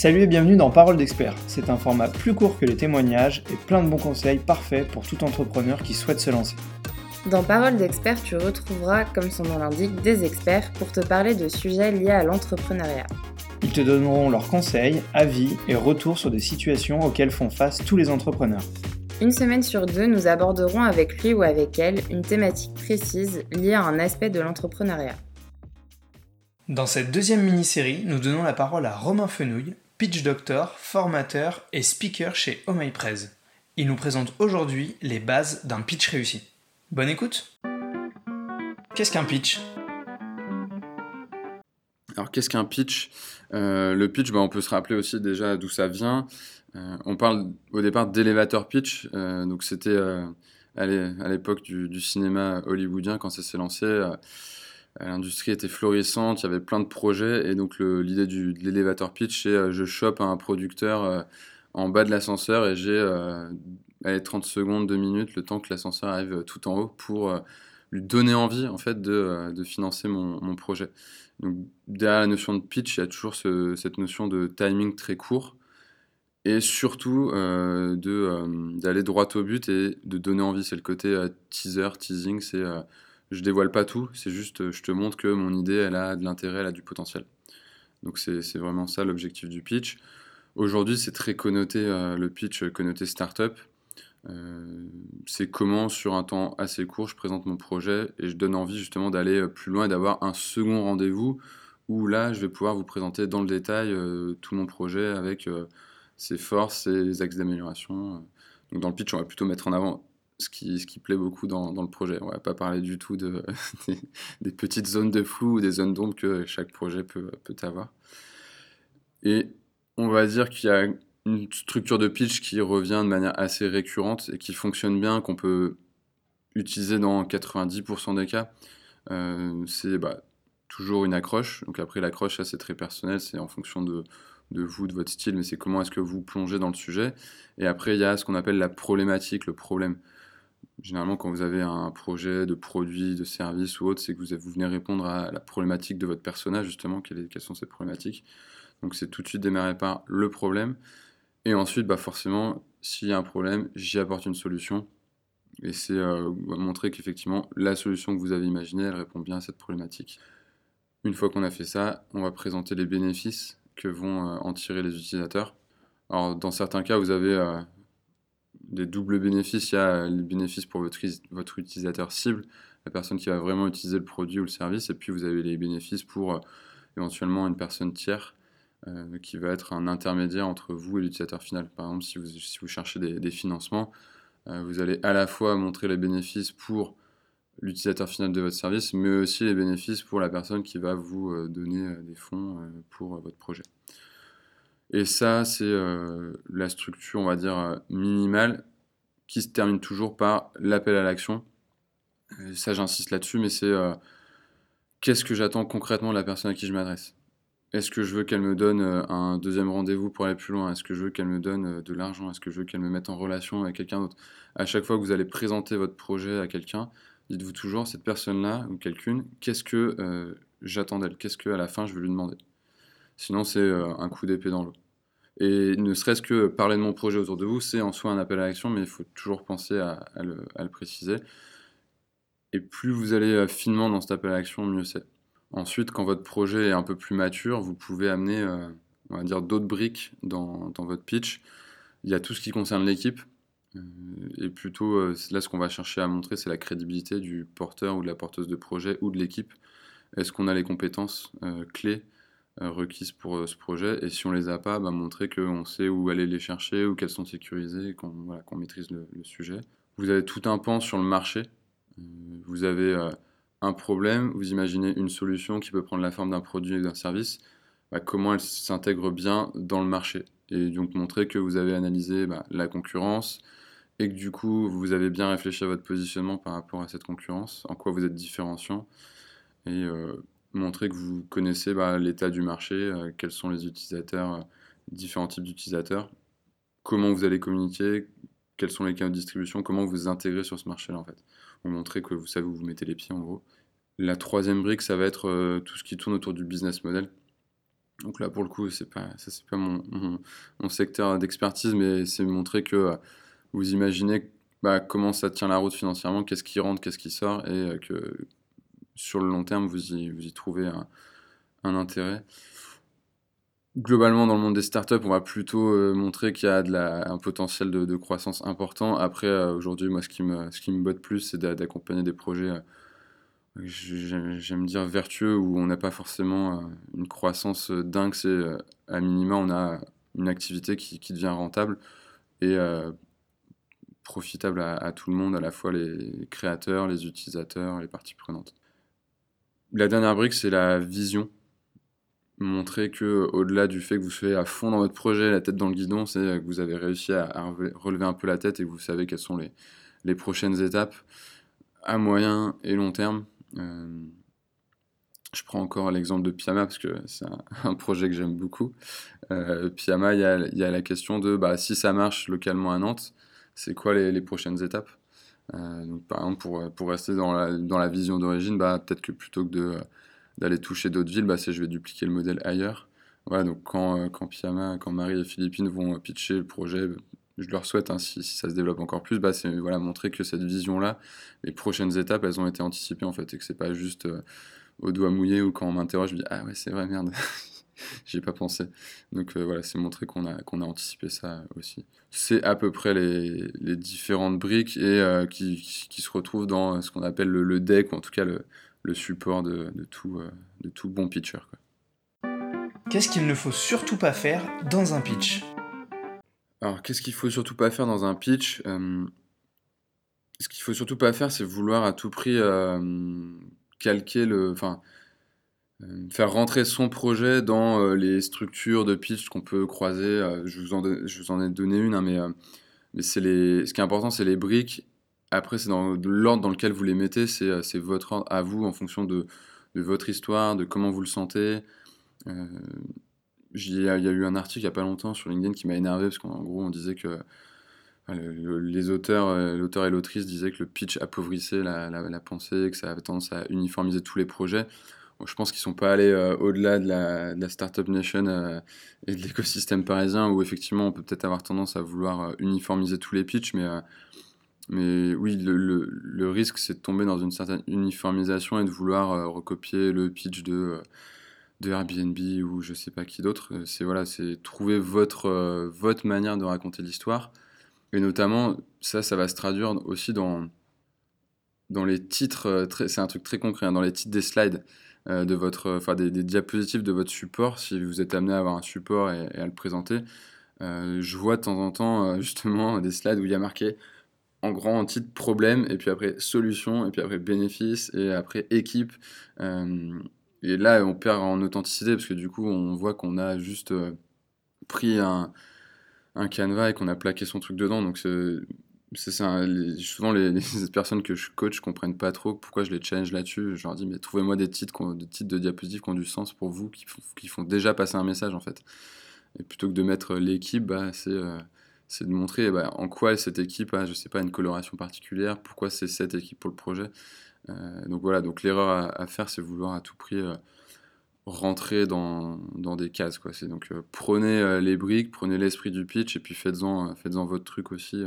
Salut et bienvenue dans Parole d'expert. C'est un format plus court que les témoignages et plein de bons conseils parfaits pour tout entrepreneur qui souhaite se lancer. Dans Parole d'expert, tu retrouveras, comme son nom l'indique, des experts pour te parler de sujets liés à l'entrepreneuriat. Ils te donneront leurs conseils, avis et retours sur des situations auxquelles font face tous les entrepreneurs. Une semaine sur deux, nous aborderons avec lui ou avec elle une thématique précise liée à un aspect de l'entrepreneuriat. Dans cette deuxième mini-série, nous donnons la parole à Romain Fenouil, pitch doctor, formateur et speaker chez Prez. Il nous présente aujourd'hui les bases d'un pitch réussi. Bonne écoute Qu'est-ce qu'un pitch? Alors qu'est-ce qu'un pitch? Euh, Le pitch, bah, on peut se rappeler aussi déjà d'où ça vient. Euh, on parle au départ d'élévateur pitch, euh, donc c'était à l'époque du, cinéma hollywoodien quand ça s'est lancé. L'industrie était florissante, il y avait plein de projets, et donc l'idée de l'élévateur pitch, c'est je chope un producteur en bas de l'ascenseur et j'ai 30 secondes, 2 minutes, le temps que l'ascenseur arrive tout en haut pour lui donner envie en fait de, financer mon projet. Donc, derrière la notion de pitch, il y a toujours cette notion de timing très court et surtout euh, euh, d'aller droit au but et de donner envie. C'est le côté euh, teaser, teasing. C'est je dévoile pas tout, c'est juste je te montre que mon idée elle a de l'intérêt, elle a du potentiel. Donc c'est vraiment ça l'objectif du pitch. Aujourd'hui, c'est très connoté le pitch connoté startup. Euh, c'est comment, sur un temps assez court, je présente mon projet et je donne envie justement d'aller euh, plus loin et d'avoir un second rendez-vous où là, je vais pouvoir vous présenter dans le détail euh, tout mon projet avec ses forces, ses axes d'amélioration. Donc dans le pitch, on va plutôt mettre en avant ce qui, ce qui plaît beaucoup dans, dans le projet. On va pas parler du tout de, des, petites zones de flou ou des zones d'ombre que chaque projet peut, peut avoir. Et on va dire qu'il y a une structure de pitch qui revient de manière assez récurrente et qui fonctionne bien, qu'on peut utiliser dans 90% des cas. Euh, c'est bah, toujours une accroche. Donc après, l'accroche, ça c'est très personnel, c'est en fonction de, de, vous, de votre style, mais c'est comment est-ce que vous plongez dans le sujet. Et après, il y a ce qu'on appelle la problématique, le problème. Généralement, quand vous avez un projet de produit, de service ou autre, c'est que vous, vous venez répondre à la problématique de votre personnage, justement, quelles, quelles sont ces problématiques. Donc c'est tout de suite démarrer par le problème. Et ensuite, bah forcément, s'il y a un problème, j'y apporte une solution. Et c'est euh, montrer qu'effectivement, la solution que vous avez imaginée, elle répond bien à cette problématique. Une fois qu'on a fait ça, on va présenter les bénéfices que vont euh, en tirer les utilisateurs. Alors, dans certains cas, vous avez euh, des doubles bénéfices. Il y a les bénéfices pour votre, votre, utilisateur cible, la personne qui va vraiment utiliser le produit ou le service, et puis vous avez les bénéfices pour éventuellement une personne tiers euh, qui va être un intermédiaire entre vous et l'utilisateur final. Par exemple, si vous, si vous cherchez des, financements, euh, vous allez à la fois montrer les bénéfices pour l'utilisateur final de votre service, mais aussi les bénéfices pour la personne qui va vous euh, donner des fonds pour votre projet. Et ça, c'est la structure, on va dire, minimale qui se termine toujours par l'appel à l'action. Ça, j'insiste là-dessus, mais c'est qu'est-ce que j'attends concrètement de la personne à qui je m'adresse? Est-ce que je veux qu'elle me donne euh, un deuxième rendez-vous pour aller plus loin? Est-ce que je veux qu'elle me donne euh, de l'argent? Est-ce que je veux qu'elle me mette en relation avec quelqu'un d'autre? À chaque fois que vous allez présenter votre projet à quelqu'un, dites-vous toujours, cette personne-là ou quelqu'une, qu'est-ce que euh, j'attends d'elle? Qu'est-ce qu'à la fin je veux lui demander? Sinon, c'est un coup d'épée dans l'eau. Et ne serait-ce que parler de mon projet autour de vous, c'est en soi un appel à l'action, mais il faut toujours penser à, le, préciser. Et plus vous allez finement dans cet appel à l'action, mieux c'est. Ensuite, quand votre projet est un peu plus mature, vous pouvez amener, euh, on va dire, d'autres briques dans, votre pitch. Il y a tout ce qui concerne l'équipe. Euh, et plutôt, euh, là, ce qu'on va chercher à montrer, c'est la crédibilité du porteur ou de la porteuse de projet ou de l'équipe. Est-ce qu'on a les compétences clés requises pour ce projet Et si on les a pas, bah, montrer qu'on sait où aller les chercher ou qu'elles sont sécurisées, qu'on voilà, maîtrise le, sujet. Vous avez tout un pan sur le marché. vous avez un problème, vous imaginez une solution qui peut prendre la forme d'un produit ou d'un service, bah, comment elle s'intègre bien dans le marché. Et donc montrer que vous avez analysé bah, la concurrence et que du coup vous avez bien réfléchi à votre positionnement par rapport à cette concurrence, en quoi vous êtes différenciant, et euh, montrer que vous connaissez bah, l'état du marché, euh, quels sont les utilisateurs, euh, différents types d'utilisateurs, comment vous allez communiquer, quels sont les canaux de distribution, comment vous intégrez sur ce marché-là en fait vous montrer que vous savez où vous mettez les pieds en gros. La troisième brique, ça va être euh, tout ce qui tourne autour du business model. Donc là, pour le coup, c'est pas, ça c'est pas mon, mon, secteur d'expertise, mais c'est montrer que vous imaginez bah, comment ça tient la route financièrement, qu'est-ce qui rentre, qu'est-ce qui sort, et que sur le long terme, vous y, trouvez un, intérêt globalement, dans le monde des startups, on va plutôt euh, montrer qu'il y a un potentiel de, croissance important. Après, euh, aujourd'hui, moi, ce qui me, botte plus, c'est d'accompagner des projets, euh, j'aime dire vertueux, où on n'a pas forcément une croissance dingue. C'est à minima, on a une activité qui, devient rentable et profitable à, tout le monde, à la fois les créateurs, les utilisateurs, les parties prenantes. La dernière brique, c'est la vision montrer que au-delà du fait que vous soyez à fond dans votre projet, la tête dans le guidon, c'est que vous avez réussi à, relever un peu la tête et que vous savez quelles sont les, prochaines étapes à moyen et long terme. Euh, je prends encore l'exemple de Piama parce que c'est un, projet que j'aime beaucoup. Euh, Piama, il y, a, la question de bah, si ça marche localement à Nantes, c'est quoi les, prochaines étapes? Euh, donc, Par exemple, pour, pour rester dans la, dans la vision d'origine, bah, peut-être que plutôt que de d'aller toucher d'autres villes, bah, c'est je vais dupliquer le modèle ailleurs. Voilà, donc quand, euh, quand quand Marie et Philippine vont pitcher le projet, je leur souhaite, hein, si, ça se développe encore plus, bah, c'est voilà, montrer que cette vision-là, les prochaines étapes, elles ont été anticipées en fait, et que c'est pas juste euh, au doigt mouillé ou quand on m'interroge, je me dis ah ouais c'est vrai merde, j'y ai pas pensé. Donc euh, voilà, c'est montrer qu'on a qu'on a anticipé ça aussi. C'est à peu près les, les différentes briques et qui, qui, se retrouvent dans ce qu'on appelle le, le, deck ou en tout cas le, le support de, tout, euh, de tout bon pitcher. Qu'est-ce qu'il ne faut surtout pas faire dans un pitch? Alors, qu'est-ce qu'il faut surtout pas faire dans un pitch? Euh, Ce qu'il faut surtout pas faire, c'est vouloir à tout prix euh, calquer le. Enfin, faire rentrer son projet dans les structures de pitch qu'on peut croiser. je, vous en, je vous en ai donné une, hein, mais, mais c'est les, ce qui est important, c'est les briques après, c'est dans l'ordre dans lequel vous les mettez, c'est euh, votre ordre à vous en fonction de, votre histoire, de comment vous le sentez. Euh, il y, a eu un article il n'y a pas longtemps sur LinkedIn qui m'a énervé parce qu'en gros, on disait que les auteurs, euh, l'auteur et l'autrice disaient que le pitch appauvrissait la, la, pensée, que ça avait tendance à uniformiser tous les projets. Je pense qu'ils ne sont pas allés au-delà de la, Startup Nation et de l'écosystème parisien où effectivement on peut peut-être avoir tendance à vouloir uniformiser tous les pitchs, mais oui, le, risque, c'est de tomber dans une certaine uniformisation et de vouloir euh, recopier le pitch de, euh, Airbnb ou je sais pas qui d'autre. Euh, c'est voilà, trouver votre, votre manière de raconter l'histoire. Et notamment, ça, ça va se traduire aussi dans, dans les titres. C'est un truc très concret, hein, dans les titres des slides. De votre, enfin des, diapositives de votre support, si vous êtes amené à avoir un support et, à le présenter. je vois de temps en temps justement des slides où il y a marqué en grand titre problème, et puis après solution, et puis après bénéfice, et après équipe. Euh, et là, on perd en authenticité, parce que du coup, on voit qu'on a juste euh, pris un, un canevas et qu'on a plaqué son truc dedans. Donc, c'est ça. souvent, les, personnes que je coach comprennent pas trop pourquoi je les challenge là-dessus. Je leur dis, mais trouvez-moi des titres, des titres de diapositives qui ont du sens pour vous, qui, qui, font déjà passer un message, en fait. Et plutôt que de mettre l'équipe, bah, c'est. Euh, de montrer ben, en quoi cette équipe a, je sais pas, une coloration particulière, pourquoi c'est cette équipe pour le projet. Euh, donc voilà, donc l'erreur à, faire, c'est vouloir à tout prix euh, rentrer dans, dans, des cases. Quoi. C'est donc euh, prenez les briques, prenez l'esprit du pitch et puis faites-en faites votre truc aussi.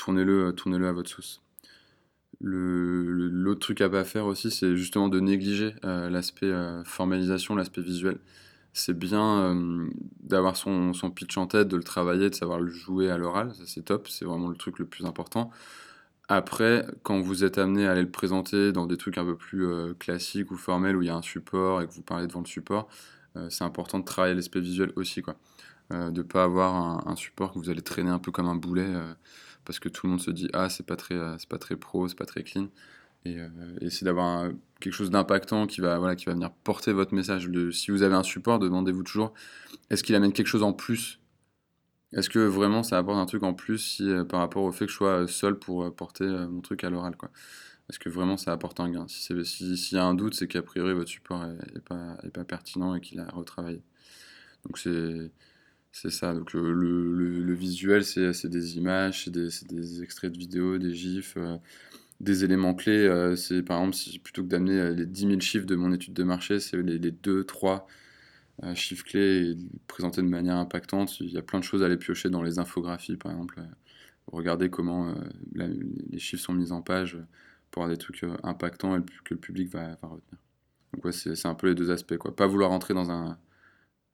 Tournez-le tournez-le à votre sauce. L'autre truc à pas faire aussi, c'est justement de négliger l'aspect formalisation, l'aspect visuel c'est bien euh, d'avoir son, son, pitch en tête, de le travailler, de savoir le jouer à l'oral, ça c'est top, c'est vraiment le truc le plus important. Après, quand vous êtes amené à aller le présenter dans des trucs un peu plus euh, classiques ou formels où il y a un support et que vous parlez devant le support, euh, c'est important de travailler l'aspect visuel aussi, quoi. de ne pas avoir un, support que vous allez traîner un peu comme un boulet parce que tout le monde se dit ah c'est pas très c'est pas très pro, c'est pas très clean et euh, essayer d'avoir quelque chose d'impactant qui va, voilà, qui va venir porter votre message. Si vous avez un support, demandez-vous toujours est-ce qu'il amène quelque chose en plus? Est-ce que vraiment ça apporte un truc en plus si, euh, par rapport au fait que je sois seul pour euh, porter mon truc à l'oral quoi? Est-ce que vraiment ça apporte un gain? S'il si, s'il y a un doute, c'est qu'a priori votre support n'est pas, est pas pertinent et qu'il a retravaillé. Donc c'est. C'est ça, donc le, le, le, visuel, c'est des images, c'est des, des, extraits de vidéos, des gifs, des éléments clés. Euh, c'est par exemple, plutôt que d'amener euh, les 10 000 chiffres de mon étude de marché, c'est les, les 2, 3 euh, chiffres clés et présenter de manière impactante. Il y a plein de choses à aller piocher dans les infographies, par exemple. Regardez comment les chiffres sont mis en page pour avoir des trucs impactants et que le public va, retenir. Donc ouais, c'est un peu les deux aspects. Quoi. Pas vouloir rentrer dans un,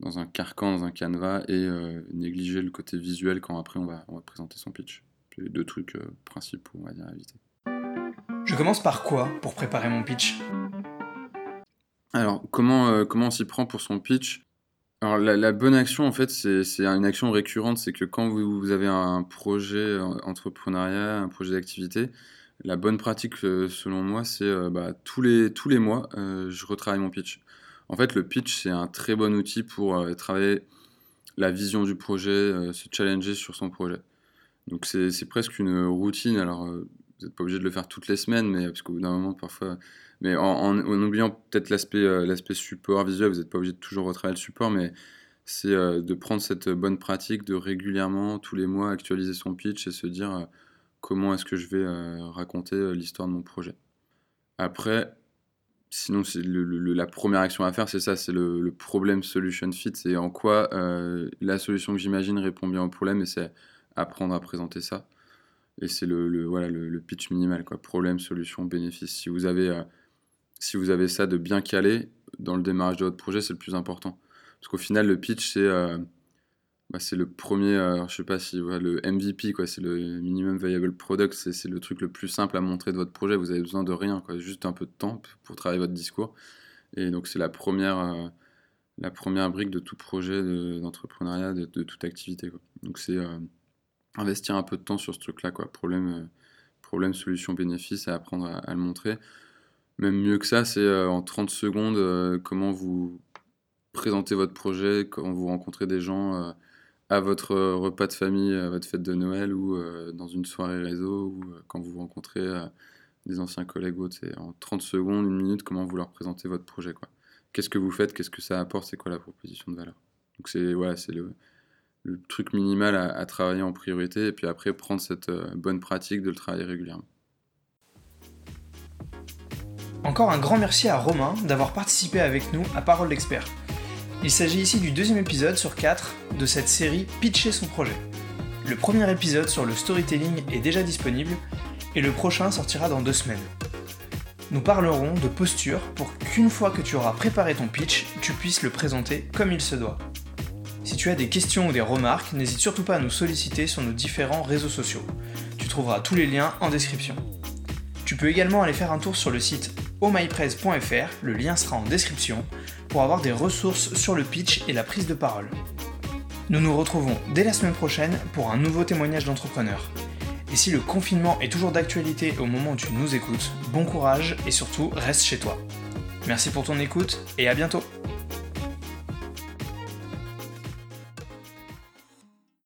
dans un carcan, dans un canevas et négliger le côté visuel quand après on va, on va présenter son pitch. C'est les deux trucs principaux, on va dire, à éviter. Je commence par quoi pour préparer mon pitch? Alors, comment, euh, comment on s'y prend pour son pitch? Alors, la, bonne action, en fait, c'est une action récurrente. C'est que quand vous, avez un projet entrepreneuriat, un projet d'activité, la bonne pratique, euh, selon moi, c'est euh, bah, tous, les, tous les mois, je retravaille mon pitch. En fait, le pitch, c'est un très bon outil pour travailler la vision du projet, se challenger sur son projet. Donc, c'est presque une routine. Alors, vous n'êtes pas obligé de le faire toutes les semaines, mais parce qu'au bout d'un moment, parfois. Mais en, oubliant peut-être l'aspect euh, l'aspect support visuel, vous n'êtes pas obligé de toujours retravailler le support, mais c'est euh, de prendre cette bonne pratique de régulièrement, tous les mois, actualiser son pitch et se dire euh, comment est-ce que je vais raconter l'histoire de mon projet. Après, sinon, c'est la première action à faire, c'est ça, c'est le, problème solution fit, c'est en quoi la solution que j'imagine répond bien au problème, et c'est apprendre à présenter ça. Et c'est le, voilà, le, pitch minimal, quoi. Problème, solution, bénéfice. Si vous, avez, euh, si vous avez ça de bien calé dans le démarrage de votre projet, c'est le plus important. Parce qu'au final, le pitch, c'est euh, bah, c'est le premier, euh, je sais pas si le MVP, quoi, c'est le minimum viable product, c'est le truc le plus simple à montrer de votre projet. Vous avez besoin de rien, juste un peu de temps pour travailler votre discours. Et donc, c'est la première, première brique de tout projet d'entrepreneuriat, de, toute activité. Donc, c'est investir un peu de temps sur ce truc-là, quoi. Problème, euh, solution, bénéfice, et apprendre à, le montrer. Même mieux que ça, c'est euh, en 30 secondes euh, comment vous présentez votre projet, quand vous rencontrez des gens à votre repas de famille, à votre fête de Noël ou dans une soirée réseau ou quand vous rencontrez des anciens collègues ou autres. En 30 secondes, une minute, comment vous leur présentez votre projet. Qu'est-ce que vous faites, qu'est-ce que ça apporte, c'est quoi la proposition de valeur? Donc c'est voilà, c'est le, truc minimal à, travailler en priorité et puis après prendre cette euh, bonne pratique de le travailler régulièrement. Encore un grand merci à Romain d'avoir participé avec nous à Parole d'expert. Il s'agit ici du deuxième épisode sur 4 de cette série Pitcher son projet. Le premier épisode sur le storytelling est déjà disponible et le prochain sortira dans deux semaines. Nous parlerons de posture pour qu'une fois que tu auras préparé ton pitch, tu puisses le présenter comme il se doit. Si tu as des questions ou des remarques, n'hésite surtout pas à nous solliciter sur nos différents réseaux sociaux. Tu trouveras tous les liens en description. Tu peux également aller faire un tour sur le site omypress.fr, le lien sera en description, pour avoir des ressources sur le pitch et la prise de parole. Nous nous retrouvons dès la semaine prochaine pour un nouveau témoignage d'entrepreneur. Et si le confinement est toujours d'actualité au moment où tu nous écoutes, bon courage et surtout reste chez toi. Merci pour ton écoute et à bientôt